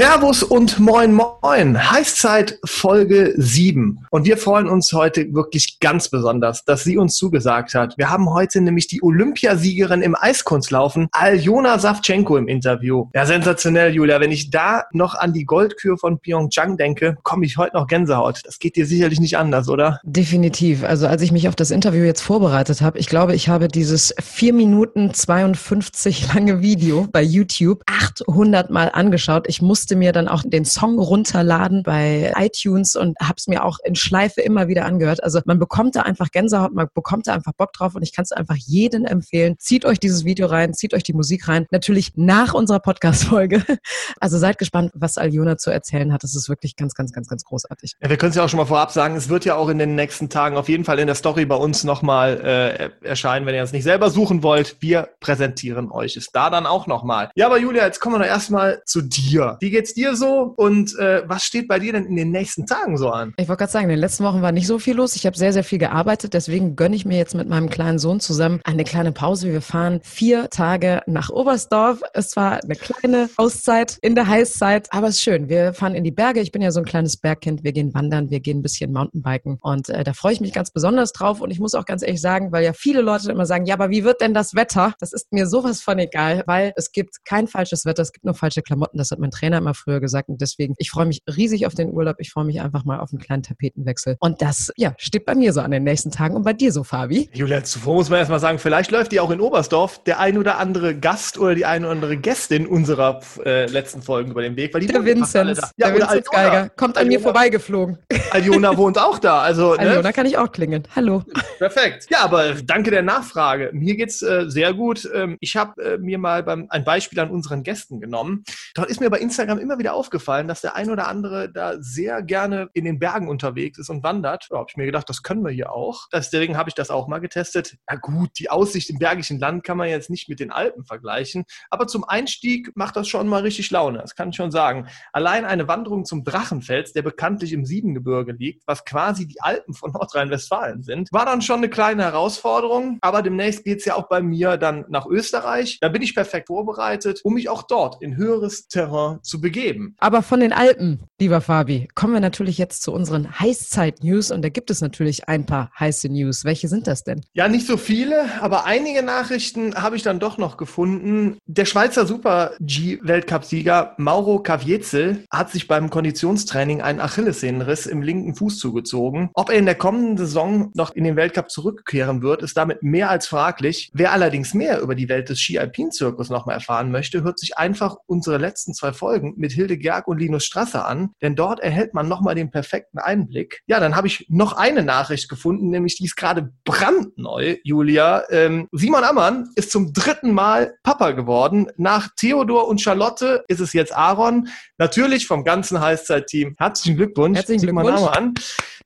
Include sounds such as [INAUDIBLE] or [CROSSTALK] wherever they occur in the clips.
Servus und moin moin. Heißzeit Folge 7. Und wir freuen uns heute wirklich ganz besonders, dass sie uns zugesagt hat. Wir haben heute nämlich die Olympiasiegerin im Eiskunstlaufen, Aljona Savchenko im Interview. Ja, sensationell, Julia. Wenn ich da noch an die Goldkür von Pyeongchang denke, komme ich heute noch Gänsehaut. Das geht dir sicherlich nicht anders, oder? Definitiv. Also als ich mich auf das Interview jetzt vorbereitet habe, ich glaube, ich habe dieses 4 Minuten 52 lange Video bei YouTube 800 Mal angeschaut. Ich musste musste mir dann auch den Song runterladen bei iTunes und habe es mir auch in Schleife immer wieder angehört. Also man bekommt da einfach Gänsehaut, man bekommt da einfach Bock drauf und ich kann es einfach jedem empfehlen. Zieht euch dieses Video rein, zieht euch die Musik rein. Natürlich nach unserer Podcast-Folge. [LAUGHS] Also seid gespannt, was Aljona zu erzählen hat. Das ist wirklich ganz, ganz, ganz, ganz großartig. Ja, wir können es ja auch schon mal vorab sagen, es wird ja auch in den nächsten Tagen auf jeden Fall in der Story bei uns nochmal äh, erscheinen, wenn ihr es nicht selber suchen wollt. Wir präsentieren euch es da dann auch nochmal. Ja, aber Julia, jetzt kommen wir doch erstmal zu dir. Wie geht's dir so und äh, was steht bei dir denn in den nächsten Tagen so an? Ich wollte gerade sagen, in den letzten Wochen war nicht so viel los. Ich habe sehr, sehr viel gearbeitet. Deswegen gönne ich mir jetzt mit meinem kleinen Sohn zusammen eine kleine Pause. Wir fahren vier Tage nach Oberstdorf. Es war eine kleine Auszeit in der Heißzeit, aber es ist schön. Wir fahren in die Berge. Ich bin ja so ein kleines Bergkind. Wir gehen wandern, wir gehen ein bisschen Mountainbiken und äh, da freue ich mich ganz besonders drauf. Und ich muss auch ganz ehrlich sagen, weil ja viele Leute immer sagen, ja, aber wie wird denn das Wetter? Das ist mir sowas von egal, weil es gibt kein falsches Wetter, es gibt nur falsche Klamotten. Das hat mein Trainer immer früher gesagt. Und deswegen, ich freue mich riesig auf den Urlaub. Ich freue mich einfach mal auf einen kleinen Tapetenwechsel. Und das, ja, steht bei mir so an den nächsten Tagen. Und bei dir so, Fabi? Julia, zuvor muss man erst mal sagen, vielleicht läuft dir auch in Oberstdorf der ein oder andere Gast oder die eine oder andere Gästin unserer äh, letzten Folgen über den Weg. Weil die der Vincent, ja, der Vincent Geiger, kommt an Aljona, mir vorbeigeflogen. [LAUGHS] Aljona wohnt auch da. Also, ne? Aljona kann ich auch klingeln. Hallo. Perfekt. Ja, aber danke der Nachfrage. Mir geht's äh, sehr gut. Ähm, ich habe äh, mir mal beim, ein Beispiel an unseren Gästen genommen. Dort ist mir bei Instagram immer wieder aufgefallen, dass der ein oder andere da sehr gerne in den Bergen unterwegs ist und wandert. Da habe ich mir gedacht, das können wir hier auch. Deswegen habe ich das auch mal getestet. Na gut, die Aussicht im bergischen Land kann man jetzt nicht mit den Alpen vergleichen, aber zum Einstieg macht das schon mal richtig Laune. Das kann ich schon sagen. Allein eine Wanderung zum Drachenfels, der bekanntlich im Siebengebirge liegt, was quasi die Alpen von Nordrhein-Westfalen sind, war dann schon eine kleine Herausforderung. Aber demnächst geht es ja auch bei mir dann nach Österreich. Da bin ich perfekt vorbereitet, um mich auch dort in höheres Terrain zu begeben. Aber von den Alpen lieber Fabi, kommen wir natürlich jetzt zu unseren Heißzeit-News und da gibt es natürlich ein paar heiße News. Welche sind das denn? Ja, nicht so viele, aber einige Nachrichten habe ich dann doch noch gefunden. Der Schweizer Super-G-Weltcup-Sieger Mauro Caviezel hat sich beim Konditionstraining einen Achillessehnenriss im linken Fuß zugezogen. Ob er in der kommenden Saison noch in den Weltcup zurückkehren wird, ist damit mehr als fraglich. Wer allerdings mehr über die Welt des Ski-Alpin-Zirkus nochmal erfahren möchte, hört sich einfach unsere letzten zwei Folgen mit Hilde Gerg und Linus Strass Straße an, denn dort erhält man nochmal den perfekten Einblick. Ja, dann habe ich noch eine Nachricht gefunden, nämlich die ist gerade brandneu, Julia. Ähm, Simon Ammann ist zum dritten Mal Papa geworden. Nach Theodor und Charlotte ist es jetzt Aaron. Natürlich vom ganzen Heißzeit-Team. Herzlichen Glückwunsch, Herzlichen Glückwunsch. Simon Ammann.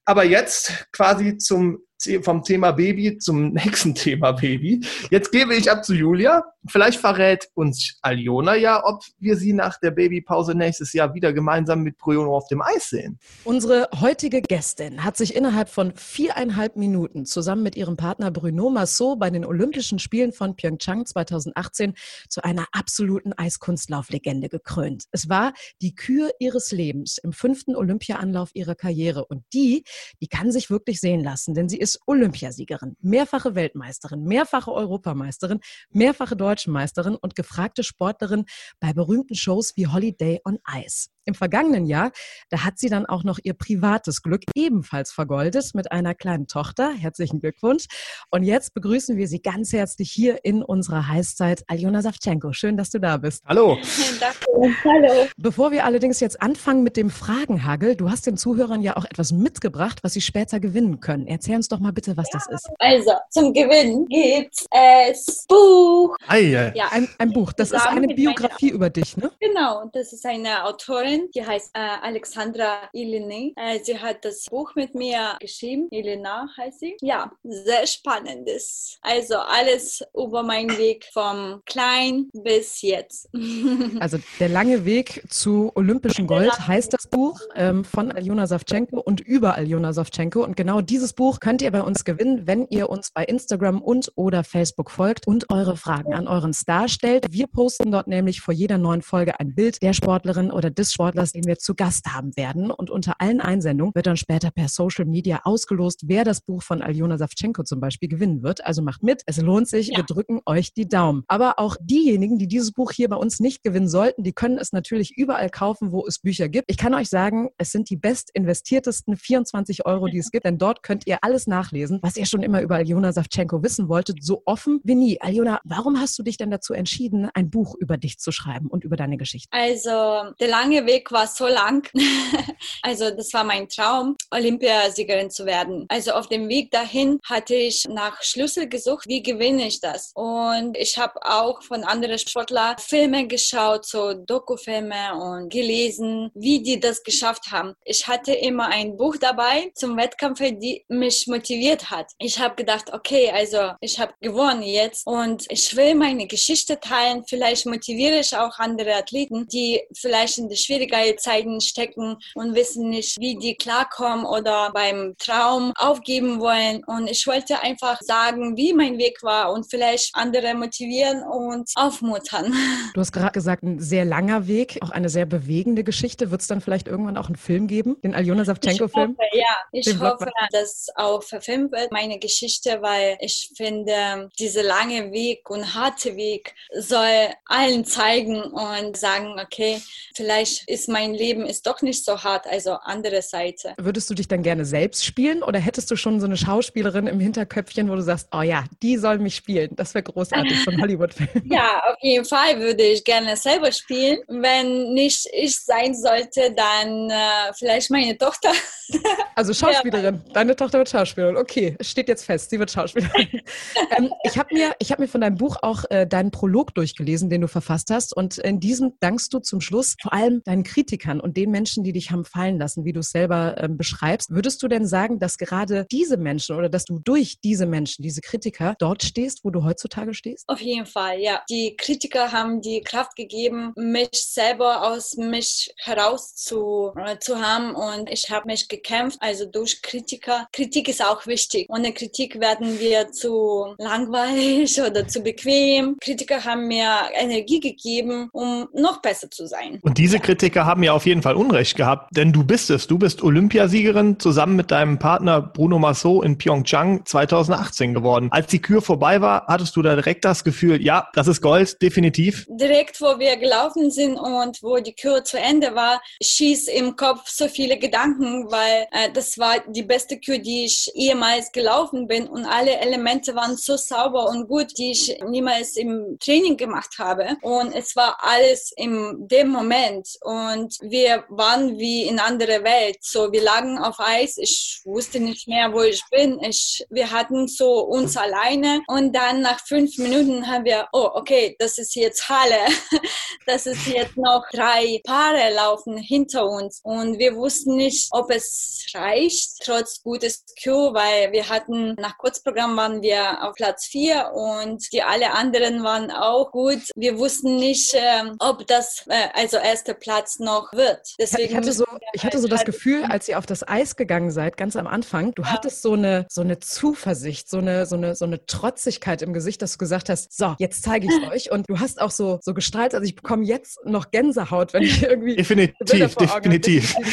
Aber jetzt quasi zum vom Thema Baby zum [LAUGHS] nächsten Thema Baby. Jetzt gebe ich ab zu Julia. Vielleicht verrät uns Aljona ja, ob wir sie nach der Babypause nächstes Jahr wieder gemeinsam mit Bruno auf dem Eis sehen. Unsere heutige Gästin hat sich innerhalb von viereinhalb Minuten zusammen mit ihrem Partner Bruno Massot bei den Olympischen Spielen von Pyeongchang 2018 zu einer absoluten Eiskunstlauflegende gekrönt. Es war die Kür ihres Lebens im fünften Olympiaanlauf ihrer Karriere und die, die kann sich wirklich sehen lassen, denn sie ist Olympiasiegerin, mehrfache Weltmeisterin, mehrfache Europameisterin, mehrfache Deutsche Meisterin und gefragte Sportlerin bei berühmten Shows wie Holiday on Ice. Im vergangenen Jahr, da hat sie dann auch noch ihr privates Glück ebenfalls vergoldet mit einer kleinen Tochter. Herzlichen Glückwunsch. Und jetzt begrüßen wir Sie ganz herzlich hier in unserer Heißzeit, Aljona Savchenko. Schön, dass du da bist. Hallo. Danke. Hallo. Bevor wir allerdings jetzt anfangen mit dem Fragenhagel, du hast den Zuhörern ja auch etwas mitgebracht, was sie später gewinnen können. Erzähl uns doch mal bitte, was ja, das ist. Also, zum Gewinnen gibt's es Buch. Ei, Ja, ein, ein Buch. Das ist eine Biografie über dich, ne? Genau. Das ist eine Autorin Trainerin, die heißt äh, Alexandra Ilini. Äh, sie hat das Buch mit mir geschrieben. Elena heißt sie. Ja, sehr spannendes. Also alles über meinen Weg vom Klein bis jetzt. [LAUGHS] Also der lange Weg zu olympischem Gold heißt das Buch ähm, von Aljona Savchenko und über Aljona Savchenko. Und genau dieses Buch könnt ihr bei uns gewinnen, wenn ihr uns bei Instagram und oder Facebook folgt und eure Fragen an euren Star stellt. Wir posten dort nämlich vor jeder neuen Folge ein Bild der Sportlerin oder des Sportlers, den wir zu Gast haben werden. Und unter allen Einsendungen wird dann später per Social Media ausgelost, wer das Buch von Aljona Savchenko zum Beispiel gewinnen wird. Also macht mit, es lohnt sich, ja. wir drücken euch die Daumen. Aber auch diejenigen, die dieses Buch hier bei uns nicht gewinnen sollten, die können es natürlich überall kaufen, wo es Bücher gibt. Ich kann euch sagen, es sind die best investiertesten 24 Euro, die es gibt, denn dort könnt ihr alles nachlesen, was ihr schon immer über Aljona Savchenko wissen wolltet, so offen wie nie. Aljona, warum hast du dich denn dazu entschieden, ein Buch über dich zu schreiben und über deine Geschichte? Also, der lange Weg war so lang. [LAUGHS] also, das war mein Traum, Olympiasiegerin zu werden. Also, auf dem Weg dahin hatte ich nach Schlüssel gesucht, wie gewinne ich das? Und ich habe auch von anderen Sportlern Filme geschaut, so Dokufilme und gelesen, wie die das geschafft haben. Ich hatte immer ein Buch dabei zum Wettkampf, die mich motiviert hat. Ich habe gedacht, okay, also ich habe gewonnen jetzt und ich will meine Geschichte teilen. Vielleicht motiviere ich auch andere Athleten, die vielleicht in die schwierigen Zeiten stecken und wissen nicht, wie die klarkommen oder beim Traum aufgeben wollen. Und ich wollte einfach sagen, wie mein Weg war und vielleicht andere motivieren und aufmuntern. [LAUGHS] Du hast gerade gesagt, ein sehr langer Weg, auch eine sehr bewegende Geschichte. Wird es dann vielleicht irgendwann auch einen Film geben, den Aljona Savchenko-Film? Ja, ich hoffe, dass auch verfilmt wird, meine Geschichte, weil ich finde, dieser lange Weg und harte Weg soll allen zeigen und sagen, okay, vielleicht ist mein Leben ist doch nicht so hart, also andere Seite. Würdest du dich dann gerne selbst spielen oder hättest du schon so eine Schauspielerin im Hinterköpfchen, wo du sagst, oh ja, die soll mich spielen? Das wäre großartig von [LAUGHS] Hollywood-Film. Ja, auf jeden Fall würde ich gerne selber spielen. Wenn nicht ich sein sollte, dann äh, vielleicht meine Tochter. [LAUGHS] Also Schauspielerin. Ja. Deine Tochter wird Schauspielerin. Okay, steht jetzt fest. Sie wird Schauspielerin. [LAUGHS] ähm, ich habe mir, hab mir von deinem Buch auch äh, deinen Prolog durchgelesen, den du verfasst hast. Und in diesem dankst du zum Schluss vor allem deinen Kritikern und den Menschen, die dich haben fallen lassen, wie du es selber ähm, beschreibst. Würdest du denn sagen, dass gerade diese Menschen oder dass du durch diese Menschen, diese Kritiker, dort stehst, wo du heutzutage stehst? Auf jeden Fall, ja. Die Kritiker haben die Kraft gegeben, mich selber aus mich heraus zu, äh, zu haben und ich habe mich gekämpft, also durch Kritiker. Kritik ist auch wichtig. Ohne Kritik werden wir zu langweilig [LAUGHS] oder zu bequem. Kritiker haben mir Energie gegeben, um noch besser zu sein. Und diese Kritiker haben ja auf jeden Fall Unrecht gehabt, denn du bist es. Du bist Olympiasiegerin zusammen mit deinem Partner Bruno Massot in Pyeongchang 2018 geworden. Als die Kür vorbei war, hattest du da direkt das Gefühl, ja, das ist Gold, definitiv? Direkt, wo wir gelaufen sind und wo die Kür zu Ende war, schießt im Kopf so viele Gedanken, weil äh, das war die beste Kür, die ich ehemals gelaufen bin und alle Elemente waren so sauber und gut, die ich niemals im Training gemacht habe. Und es war alles in dem Moment und wir waren wie in andere Welt. So, wir lagen auf Eis. Ich wusste nicht mehr, wo ich bin. Ich, wir hatten so uns alleine und dann nach fünf Minuten haben wir, oh, okay, das ist jetzt Halle. [LAUGHS] Das ist jetzt noch drei Paare laufen hinter uns und wir wussten nicht, ob es reicht, trotz gutes Q, weil wir hatten nach Kurzprogramm waren wir auf Platz vier und die alle anderen waren auch gut. Wir wussten nicht, äh, ob das äh, also erster Platz noch wird. Deswegen ich hatte so, ich hatte so das halt Gefühl, als ihr auf das Eis gegangen seid, ganz am Anfang, du ja. hattest so eine so eine Zuversicht, so eine so eine so eine Trotzigkeit im Gesicht, dass du gesagt hast, so jetzt zeige ich [LAUGHS] euch und du hast auch so so gestrahlt, also ich bekomme jetzt noch Gänsehaut, wenn ich irgendwie definitiv definitiv. [LAUGHS]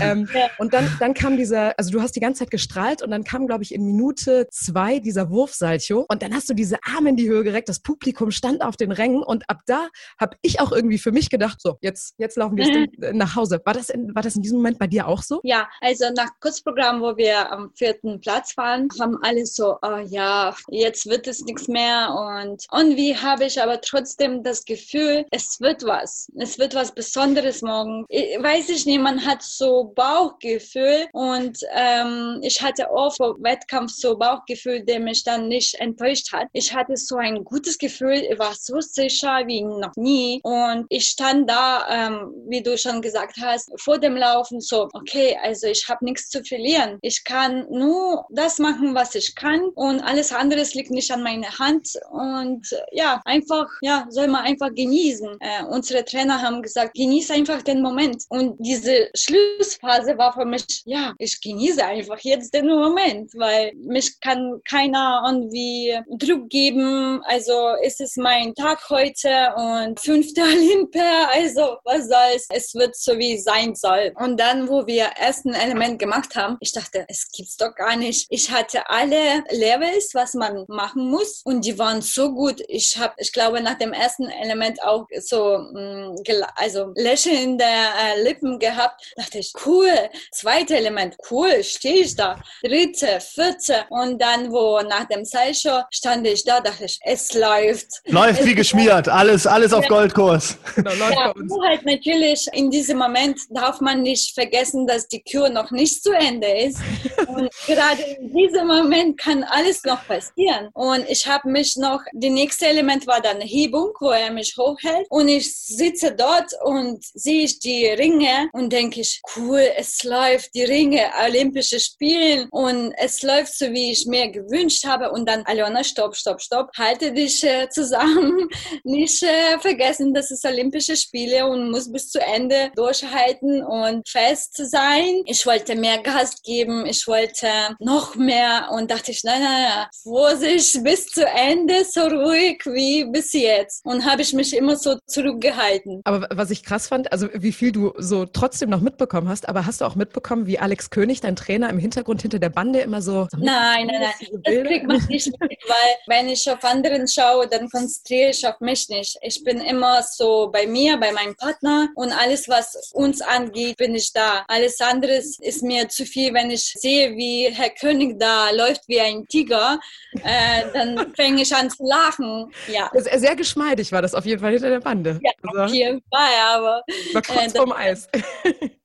Ähm, ja. Und dann dann kam dieser, also du hast die ganze Zeit gestrahlt und dann kam glaube ich in Minute zwei dieser Wurfsalcho und dann hast du diese Arme in die Höhe gereckt, das Publikum stand auf den Rängen und ab da habe ich auch irgendwie für mich gedacht, so jetzt jetzt laufen wir mhm. nach Hause. War das in, war das in diesem Moment bei dir auch so? Ja, also nach Kurzprogramm, wo wir am vierten Platz waren, haben alle so, oh ja, jetzt wird es nichts mehr und irgendwie habe ich aber trotzdem das Gefühl, es wird was. Es wird was Besonderes morgen. Ich, weiß ich nicht, man hat so Bauchgefühl und ähm, ich hatte oft vor Wettkampf so Bauchgefühl, der mich dann nicht enttäuscht hat. Ich hatte so ein gutes Gefühl, ich war so sicher wie noch nie und ich stand da ähm, wie du schon gesagt hast, vor dem Laufen so, okay, also ich habe nichts zu verlieren. Ich kann nur das machen, was ich kann und alles andere liegt nicht an meiner Hand und ja, einfach, ja, soll man einfach genießen. Äh, unsere Trainer haben gesagt, genieße einfach den Moment und diese Schlussphase war für mich, ja, ich genieße einfach jetzt den Moment, weil mich kann keiner irgendwie Druck geben, also ist es mein Tag heute und fünfte [LAUGHS] Olympia, also was soll's, es wird so wie es sein soll. Und dann, wo wir ersten Element gemacht haben, ich dachte, es gibt's doch gar nicht. Ich hatte alle Levels, was man machen muss und die waren so gut. Ich habe, ich glaube, nach dem ersten Element auch so, mh, mm, also lächelnde äh, Lippen gehabt. Dachte ich, cool. Zweite Element, cool, stehe ich da. Dritte, vierte und dann, wo nach dem Seilshow stand ich da, dachte ich, es läuft. Läuft wie geschmiert, alles, alles auf Goldkurs. Genau, ja, nur halt natürlich in diesem Moment darf man nicht vergessen, dass die Kür noch nicht zu Ende ist. [LAUGHS] Und gerade in diesem Moment kann alles noch passieren. Und ich habe mich noch, die nächste Element war dann Hebung, wo er mich hochhält. Und ich sitze dort und sehe ich die Ringe und denke ich, cool, es läuft, die Ringe, Olympische Spiele und es läuft so, wie ich mir gewünscht habe. Und dann, Alena, stopp, stopp, stopp, halte dich äh, zusammen, [LAUGHS] nicht äh, vergessen, dass es Olympische Spiele und muss bis zu Ende durchhalten und fest sein. Ich wollte mehr Gas geben, ich wollte noch mehr und dachte ich, nein, nein, nein, Vorsicht bis zu Ende, so ruhig wie bis jetzt. Und habe ich mich immer so zurückgehalten. Aber was ich krass fand, also wie viel du so trotzdem noch mitbekommen hast, aber hast du auch mitbekommen, wie Alex König, dein Trainer, im Hintergrund hinter der Bande immer so. Nein, nein, nein. Das kriegt man nicht mit, weil wenn ich auf anderen schaue, dann konzentriere ich auf mich nicht. Ich bin immer so bei mir, bei meinem Partner und alles, was uns angeht, bin ich da. Alles andere ist mir zu viel, wenn ich sehe, wie Herr König da läuft wie ein Tiger, äh, dann [LAUGHS] fange ich an zu lachen. Ja. Sehr, sehr geschmeidig war das auf jeden Fall hinter der Bande. Ja, also, auf jeden Fall, aber. War kurz äh, vorm Eis. [LAUGHS]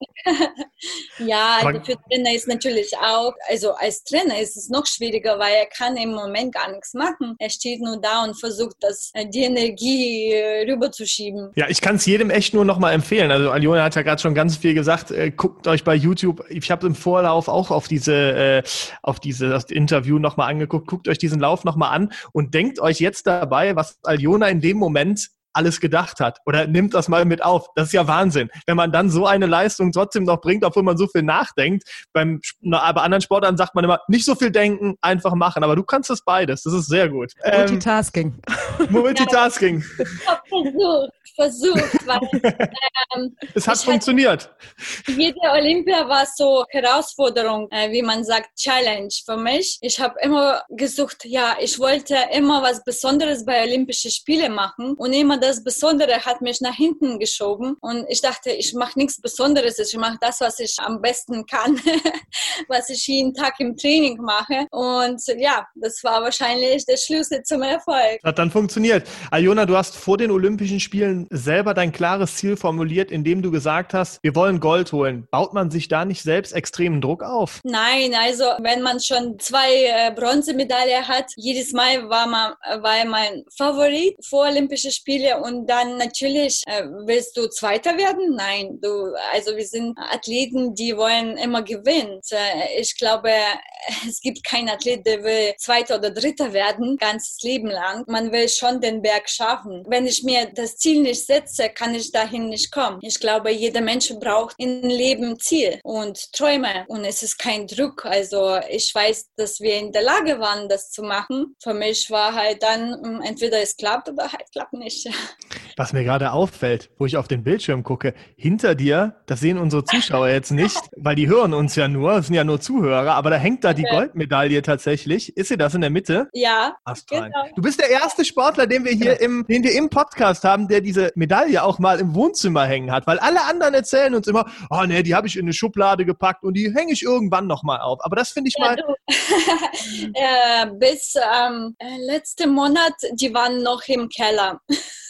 ja, also für Trainer ist natürlich auch, also als Trainer ist es noch schwieriger, weil er kann im Moment gar nichts machen. Er steht nur da und versucht, das, äh, die Energie äh, rüberzuschieben. Ja, ich kann es jedem echt nur noch mal empfehlen. Also Aljona hat ja gerade schon ganz viel gesagt. Äh, guckt euch bei YouTube. Ich habe im Vorlauf auch auf diese, äh, auf dieses Interview noch mal angeguckt. Guckt euch diesen Lauf noch mal an und denkt euch jetzt dabei, was Aljona in dem Moment alles gedacht hat oder nimmt das mal mit auf. Das ist ja Wahnsinn. Wenn man dann so eine Leistung trotzdem noch bringt, obwohl man so viel nachdenkt. Beim, bei anderen Sportlern sagt man immer, nicht so viel denken, einfach machen. Aber du kannst das beides. Das ist sehr gut. Multitasking. Ähm, Multitasking. Ja, [LAUGHS] versucht, versucht. Weil, ähm, [LAUGHS] es hat funktioniert. Hatte, jede Olympia war so Herausforderung, äh, wie man sagt, Challenge für mich. Ich habe immer gesucht, ja, ich wollte immer was Besonderes bei Olympischen Spielen machen und immer das Besondere hat mich nach hinten geschoben und ich dachte, ich mache nichts Besonderes, ich mache das, was ich am besten kann, [LAUGHS] was ich jeden Tag im Training mache und ja, das war wahrscheinlich der Schlüssel zum Erfolg. Hat dann funktioniert. Aljona, du hast vor den Olympischen Spielen selber dein klares Ziel formuliert, indem du gesagt hast, wir wollen Gold holen. Baut man sich da nicht selbst extremen Druck auf? Nein, also wenn man schon zwei äh, Bronzemedaillen hat, jedes Mal war man war mein Favorit vor Olympischen Und dann natürlich äh, willst du Zweiter werden? Nein, du, also wir sind Athleten, die wollen immer gewinnen. Äh, ich glaube, [LAUGHS] es gibt keinen Athlet, der will Zweiter oder Dritter werden, ganzes Leben lang. Man will schon den Berg schaffen. Wenn ich mir das Ziel nicht setze, kann ich dahin nicht kommen. Ich glaube, jeder Mensch braucht im Leben Ziel und Träume und es ist kein Druck. Also ich weiß, dass wir in der Lage waren, das zu machen. Für mich war halt dann hm, entweder es klappt oder halt klappt nicht. [LAUGHS] Was mir gerade auffällt, wo ich auf den Bildschirm gucke, hinter dir, das sehen unsere Zuschauer jetzt nicht, weil die hören uns ja nur, das sind ja nur Zuhörer, aber da hängt da die Goldmedaille tatsächlich. Ist sie das in der Mitte? Ja. Astral. Genau. Du bist der erste Sportler, den wir hier im, den wir im Podcast haben, der diese Medaille auch mal im Wohnzimmer hängen hat, weil alle anderen erzählen uns immer, oh nee, die habe ich in eine Schublade gepackt und die hänge ich irgendwann nochmal auf. Aber das finde ich ja, mal. [LAUGHS] äh, bis ähm, letzten Monat, die waren noch im Keller.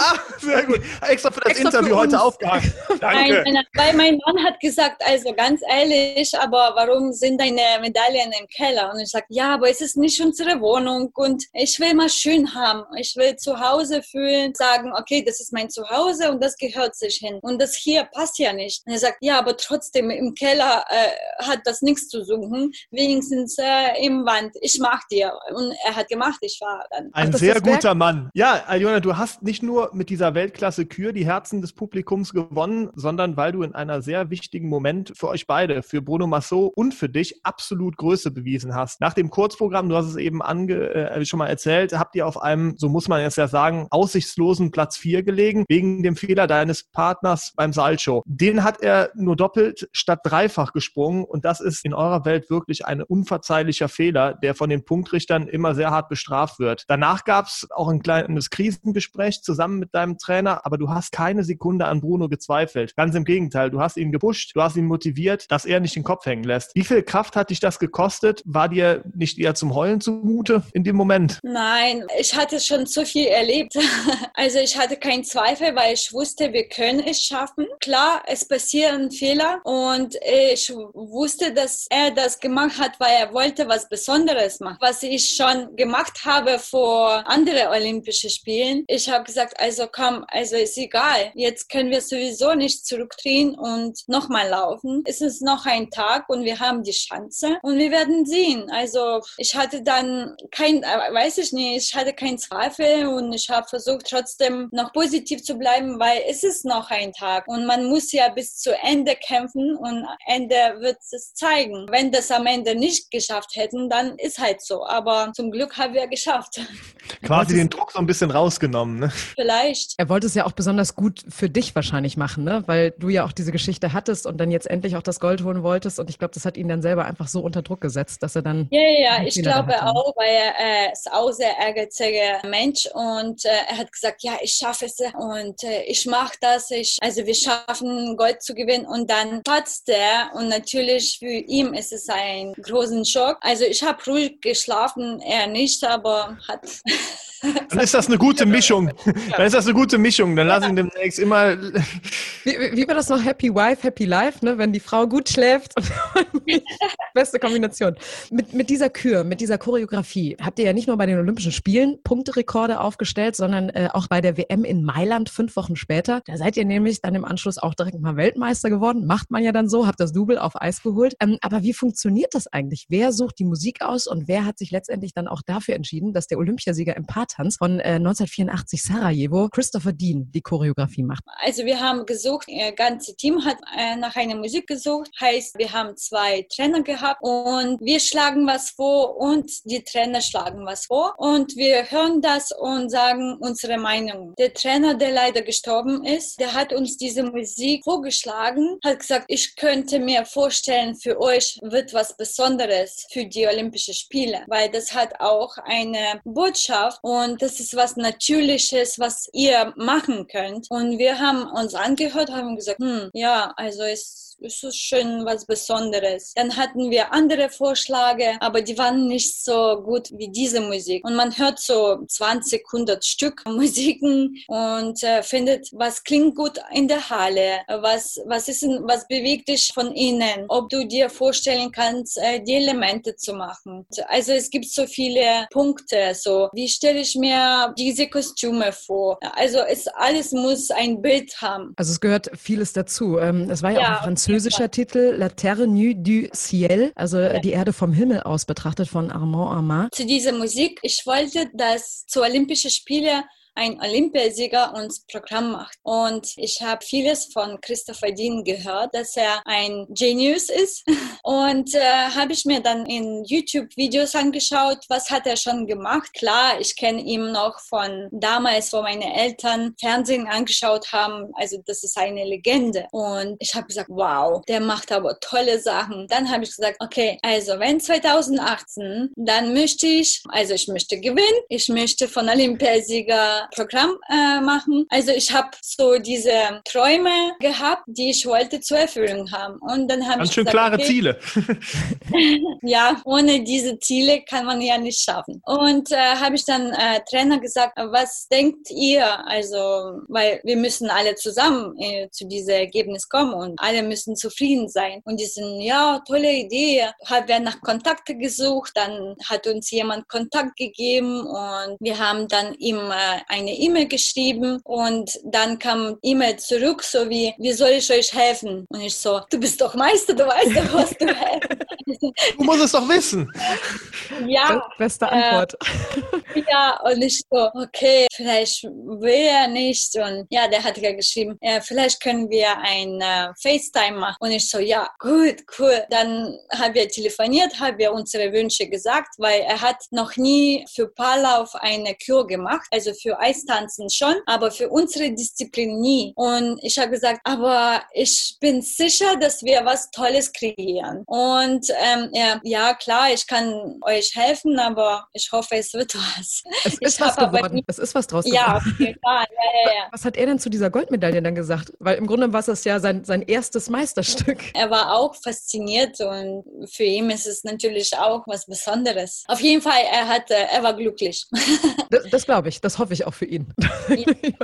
Ah, [LAUGHS] sehr gut. Extra für das Extra Interview für heute aufgehangen. [LAUGHS] Danke. Nein, weil mein Mann hat gesagt, also ganz ehrlich, aber warum sind deine Medaillen im Keller? Und ich sage, ja, aber es ist nicht unsere Wohnung und ich will mal schön haben. Ich will zu Hause fühlen, sagen, okay, das ist mein Zuhause und das gehört sich hin. Und das hier passt ja nicht. Und er sagt, ja, aber trotzdem im Keller äh, hat das nichts zu suchen. Wenigstens äh, im Wand. Ich mag dir. Und er hat gemacht, ich war dann. Ein Ach, sehr guter Mann. Ja, Aljona, du hast nicht nur mit dieser Weltklasse Kür die Herzen des Publikums gewonnen, sondern weil du in einer sehr wichtigen Moment für euch beide, für Bruno Massot und für dich absolut Größe bewiesen hast. Nach dem Kurzprogramm, du hast es eben ange, äh, schon mal erzählt, habt ihr auf einem, so muss man jetzt ja sagen, aussichtslosen Platz 4 gelegen, wegen dem Fehler deines Partners beim Salcho. Den hat er nur doppelt statt dreifach gesprungen und das ist in eurer Welt wirklich ein unverzeihlicher Fehler, der von den Punktrichtern immer sehr hart bestraft wird. Danach gab es auch ein kleines Krisengespräch zusammen mit deinem Trainer, aber du hast keine Sekunde an Bruno gezweifelt. Ganz im Gegenteil, du hast ihn gepusht, du hast ihn motiviert, dass er nicht den Kopf hängen lässt. Wie viel Kraft hat dich das gekostet? War dir nicht eher zum Heulen zumute in dem Moment? Nein, ich hatte schon zu viel erlebt. [LAUGHS] Also ich hatte keinen Zweifel, weil ich wusste, wir können es schaffen. Klar, es passieren Fehler und ich wusste, dass er das gemacht hat, weil er wollte was Besonderes machen. Was ich schon gemacht habe vor anderen Olympischen Spielen. Ich habe gesagt, also komm, also ist egal. Jetzt können wir sowieso nicht zurückdrehen und nochmal laufen. Es ist noch ein Tag und wir haben die Chance und wir werden sehen. Also ich hatte dann kein, äh, weiß ich nicht, ich hatte keinen Zweifel und ich habe versucht trotzdem noch positiv zu bleiben, weil es ist noch ein Tag und man muss ja bis zu Ende kämpfen und Ende wird es zeigen. Wenn das am Ende nicht geschafft hätten, dann ist halt so. Aber zum Glück haben wir geschafft. Quasi den Druck so ein bisschen rausgenommen, ne? Vielleicht. Er wollte es ja auch besonders gut für dich wahrscheinlich machen, ne? Weil du ja auch diese Geschichte hattest und dann jetzt endlich auch das Gold holen wolltest. Und ich glaube, das hat ihn dann selber einfach so unter Druck gesetzt, dass er dann. Ja, ja, ja. ich glaube auch, weil er äh, ist auch sehr ehrgeiziger Mensch und äh, er hat gesagt, ja, ich schaffe es und äh, ich mache das. Ich, also wir schaffen Gold zu gewinnen und dann platzt er und natürlich für ihn ist es ein großen Schock. Also ich habe ruhig geschlafen, er nicht, aber hat Dann ist das eine gute Mischung. [LAUGHS] Dann ist das eine gute Mischung. Dann lass ihn demnächst immer. Wie, wie war das noch? Happy Wife, Happy Life, ne? Wenn die Frau gut schläft. [LAUGHS] Beste Kombination. Mit, mit dieser Kür, mit dieser Choreografie habt ihr ja nicht nur bei den Olympischen Spielen Punkterekorde aufgestellt, sondern äh, auch bei der WM in Mailand fünf Wochen später. Da seid ihr nämlich dann im Anschluss auch direkt mal Weltmeister geworden. Macht man ja dann so, habt das Double auf Eis geholt. Ähm, aber wie funktioniert das eigentlich? Wer sucht die Musik aus und wer hat sich letztendlich dann auch dafür entschieden, dass der Olympiasieger im Part Tanz von äh, 1984 Sarajevo, Christopher Dean, die Choreografie macht. Also wir haben gesucht, das ganze Team hat äh, nach einer Musik gesucht, heißt wir haben zwei Trainer gehabt und wir schlagen was vor und die Trainer schlagen was vor und wir hören das und sagen unsere Meinung. Der Trainer, der leider gestorben ist, der hat uns diese Musik vorgeschlagen, hat gesagt, ich könnte mir vorstellen, für euch wird was Besonderes für die Olympischen Spiele, weil das hat auch eine Botschaft und das ist was Natürliches, was ihr machen könnt. Und wir haben uns angehört, haben gesagt, hm, ja, also es ist es schon was Besonderes. Dann hatten wir andere Vorschläge, aber die waren nicht so gut wie diese Musik. Und man hört so 20, 100 Stück [LAUGHS] Musiken und äh, findet, was klingt gut in der Halle, was, was ist, was bewegt dich von innen, ob du dir vorstellen kannst, äh, die Elemente zu machen. Also es gibt so viele Punkte, so wie stelle ich mir diese Kostüme vor. Also es alles muss ein Bild haben. Also es gehört vieles dazu. Ähm, es war ja, ja auch ein französischer Titel La Terre Nue du Ciel, also ja. die Erde vom Himmel aus betrachtet von Armand Armand. Zu dieser Musik, ich wollte, dass zu Olympischen Spiele ein Olympiasieger uns Programm macht. Und ich habe vieles von Christopher Dean gehört, dass er ein Genius ist. [LAUGHS] Und äh, habe ich mir dann in YouTube-Videos angeschaut, was hat er schon gemacht. Klar, ich kenne ihn noch von damals, wo meine Eltern Fernsehen angeschaut haben. Also das ist eine Legende. Und ich habe gesagt, wow, der macht aber tolle Sachen. Dann habe ich gesagt, okay, also wenn 2018, dann möchte ich, also ich möchte gewinnen, ich möchte von Olympiasieger Programm äh, machen. Also ich habe so diese Träume gehabt, die ich wollte zur Erfüllung haben. Und dann habe ich schön gesagt, klare okay, Ziele. [LAUGHS] ja, ohne diese Ziele kann man ja nicht schaffen. Und äh, habe ich dann äh, Trainer gesagt, was denkt ihr? Also, weil wir müssen alle zusammen äh, zu diesem Ergebnis kommen und alle müssen zufrieden sein. Und die sind, ja, tolle Idee. Haben wir nach Kontakte gesucht, dann hat uns jemand Kontakt gegeben und wir haben dann ihm äh, eine E-Mail geschrieben und dann kam E-Mail zurück, so wie, wie soll ich euch helfen? Und ich so, du bist doch Meister, du weißt doch, was du helfen. Du musst es doch wissen. ja, Beste äh, Antwort. ja, und ich so, okay, vielleicht will er nicht. Und ja, der hat ja geschrieben, ja, vielleicht können wir ein äh, FaceTime machen. Und ich so, ja, gut, cool. Dann haben wir telefoniert, haben wir unsere Wünsche gesagt, weil er hat noch nie für Paarlauf eine Kür gemacht, also für Eistanzen schon, aber für unsere Disziplin nie. Und ich habe gesagt, aber ich bin sicher, dass wir was Tolles kreieren. Und ähm, ja, ja, klar, ich kann euch helfen, aber ich hoffe, es wird was. Es Ich ist was hab aber geworden. nie- Es ist was draus Ja, geworden. jeden Fall. Ja, ja, ja. Was hat er denn zu dieser Goldmedaille dann gesagt? Weil im Grunde war es ja sein, sein erstes Meisterstück. Er war auch fasziniert und für ihn ist es natürlich auch was Besonderes. Auf jeden Fall, er, hat, äh, er war glücklich. [LAUGHS] Das, das glaube ich, das hoffe ich auch für ihn. [LAUGHS]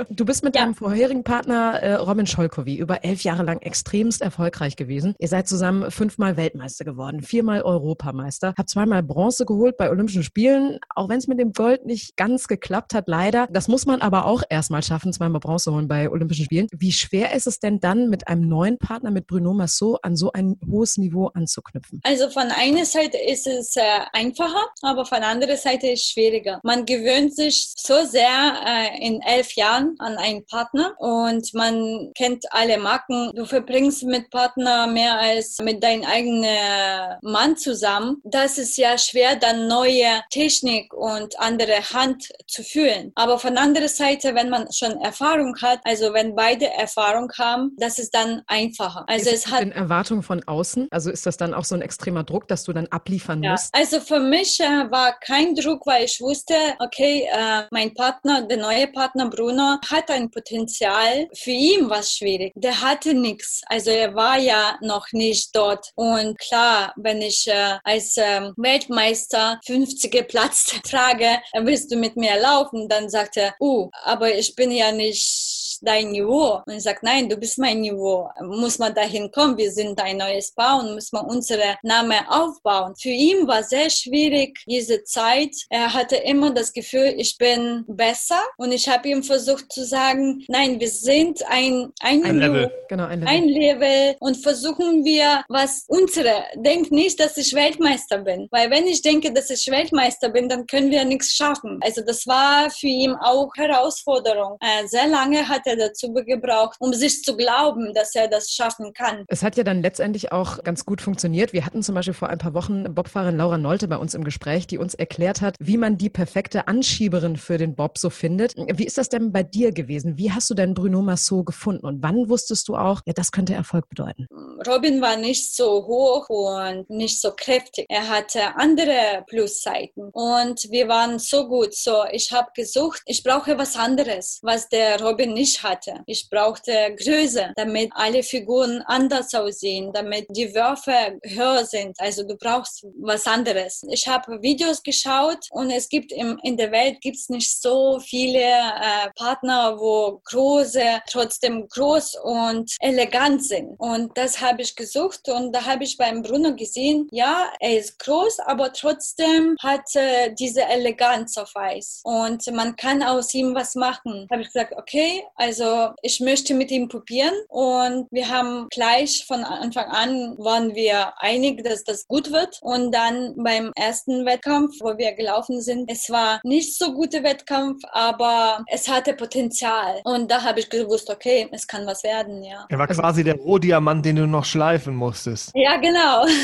Du bist mit Ja. deinem vorherigen Partner äh, Robin Scholkowy über elf Jahre lang extremst erfolgreich gewesen. Ihr seid zusammen fünfmal Weltmeister geworden, viermal Europameister, habt zweimal Bronze geholt bei Olympischen Spielen, auch wenn es mit dem Gold nicht ganz geklappt hat, leider. Das muss man aber auch erstmal schaffen, zweimal Bronze holen bei Olympischen Spielen. Wie schwer ist es denn dann, mit einem neuen Partner, mit Bruno Massot, an so ein hohes Niveau anzuknüpfen? Also von einer Seite ist es äh, einfacher, aber von anderer Seite ist es schwieriger. Man gewöhnt sich so sehr äh, in elf Jahren an einen Partner und man kennt alle Marken. Du verbringst mit Partner mehr als mit deinem eigenen Mann zusammen. Das ist ja schwer, dann neue Technik und andere Hand zu fühlen. Aber von anderer Seite, wenn man schon Erfahrung hat, also wenn beide Erfahrung haben, das ist dann einfacher. Also ist es hat Erwartung von außen? Also ist das dann auch so ein extremer Druck, dass du dann abliefern Ja, musst? also für mich äh, war kein Druck, weil ich wusste, okay, äh, mein Partner, der neue Partner Bruno, hat ein Potenzial. Für ihn war es schwierig. Der hatte nichts. Also er war ja noch nicht dort. Und klar, wenn ich äh, als ähm, Weltmeister 50er Platz trage, willst du mit mir laufen? Dann sagt er, uh, aber ich bin ja nicht dein Niveau. Und ich sage, nein, du bist mein Niveau. Muss man dahin kommen? Wir sind ein neues Paar und muss man unsere Name aufbauen. Für ihn war sehr schwierig diese Zeit. Er hatte immer das Gefühl, ich bin besser und ich habe ihm versucht zu sagen, nein, wir sind ein, ein, Ein Niveau, Level. Genau, ein Level. ein Level und versuchen wir, was unsere, denk nicht, dass ich Weltmeister bin, weil wenn ich denke, dass ich Weltmeister bin, dann können wir nichts schaffen. Also das war für ihn auch Herausforderung. Äh, sehr lange hat er dazu gebraucht, um sich zu glauben, dass er das schaffen kann. Es hat ja dann letztendlich auch ganz gut funktioniert. Wir hatten zum Beispiel vor ein paar Wochen Bobfahrerin Laura Nolte bei uns im Gespräch, die uns erklärt hat, wie man die perfekte Anschieberin für den Bob so findet. Wie ist das denn bei dir gewesen? Wie hast du denn Bruno Massot gefunden? Und wann wusstest du auch, ja, das könnte Erfolg bedeuten? Robin war nicht so hoch und nicht so kräftig. Er hatte andere Plusseiten und wir waren so gut. So, ich habe gesucht, ich brauche was anderes, was der Robin nicht hatte. Ich brauchte Größe, damit alle Figuren anders aussehen, damit die Würfe höher sind. Also du brauchst was anderes. Ich habe Videos geschaut und es gibt im, in der Welt gibt's nicht so viele äh, Partner, wo große trotzdem groß und elegant sind. Und das habe ich gesucht und da habe ich beim Bruno gesehen, ja, er ist groß, aber trotzdem hat äh, diese Eleganz auf Eis. Und man kann aus ihm was machen. Habe ich gesagt, okay, also ich möchte mit ihm probieren. Und wir haben gleich von Anfang an waren wir einig, dass das gut wird. Und dann beim ersten Wettkampf, wo wir gelaufen sind, es war nicht so guter Wettkampf, aber es hatte Potenzial. Und da habe ich gewusst, okay, es kann was werden, ja. Er war quasi der Rohdiamant, den du noch schleifen musstest. Ja, genau. [LAUGHS]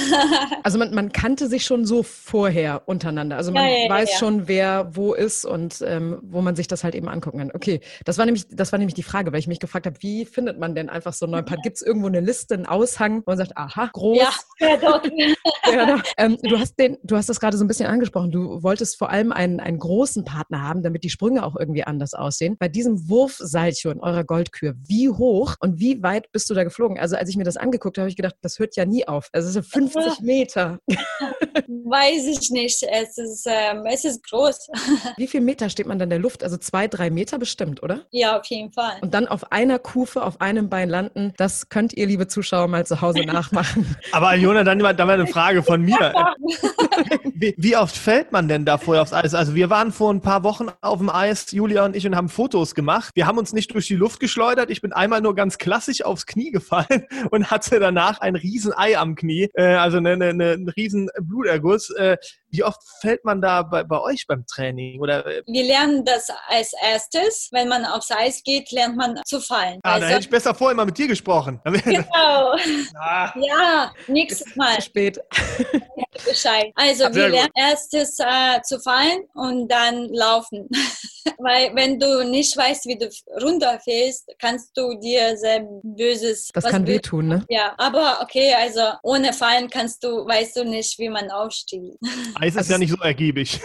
Also man, man kannte sich schon so vorher untereinander. Also man Ja, ja, ja, weiß ja. schon, wer wo ist und ähm, wo man sich das halt eben angucken kann. Okay, das war nämlich, das war nämlich nämlich die Frage, weil ich mich gefragt habe, wie findet man denn einfach so einen neuen Partner? Gibt es irgendwo eine Liste, einen Aushang, wo man sagt, aha, groß? Ja, ja dort. [LAUGHS] [LAUGHS] ja, ähm, du hast den, du hast das gerade so ein bisschen angesprochen. Du wolltest vor allem einen, einen großen Partner haben, damit die Sprünge auch irgendwie anders aussehen. Bei diesem Wurfseilchen eurer Goldkür, wie hoch und wie weit bist du da geflogen? Also als ich mir das angeguckt habe, habe ich gedacht, das hört ja nie auf. Also es sind 50 [LAUGHS] Meter. Weiß ich nicht. Es ist, ähm, es ist groß. Wie viel Meter steht man dann in der Luft? Also zwei, drei Meter bestimmt, oder? Ja, auf jeden Fall. Und dann auf einer Kufe, auf einem Bein landen, das könnt ihr, liebe Zuschauer, mal zu Hause nachmachen. [LAUGHS] Aber Jona, dann, dann mal eine Frage von mir. wie, wie, oft fällt man denn da vorher aufs Eis? Also wir waren vor ein paar Wochen auf dem Eis, Julia und ich, und haben Fotos gemacht. Wir haben uns nicht durch die Luft geschleudert. Ich bin einmal nur ganz klassisch aufs Knie gefallen [LAUGHS] und hatte danach ein riesen Ei am Knie, äh, also eine, eine, eine, einen riesen Bluterguss. Äh, wie oft fällt man da bei, bei euch beim Training? Oder? Äh, Wir lernen das als erstes. Wenn man aufs Eis geht, lernt man zu fallen. Ah, also, da hätte ich besser vorher mal mit dir gesprochen. [LAUGHS] Genau. ah. Ja, nächstes Mal. Zu spät. [LAUGHS] Bescheid. Also wir lernen erstes äh, zu fallen und dann laufen. [LAUGHS] Weil wenn du nicht weißt, wie du runterfällst, kannst du dir sehr Böses. Das kann wehtun, ne? Ja, aber okay, also ohne Fallen kannst du, weißt du nicht, wie man aufsteht. Eis ist also ja nicht so ergiebig.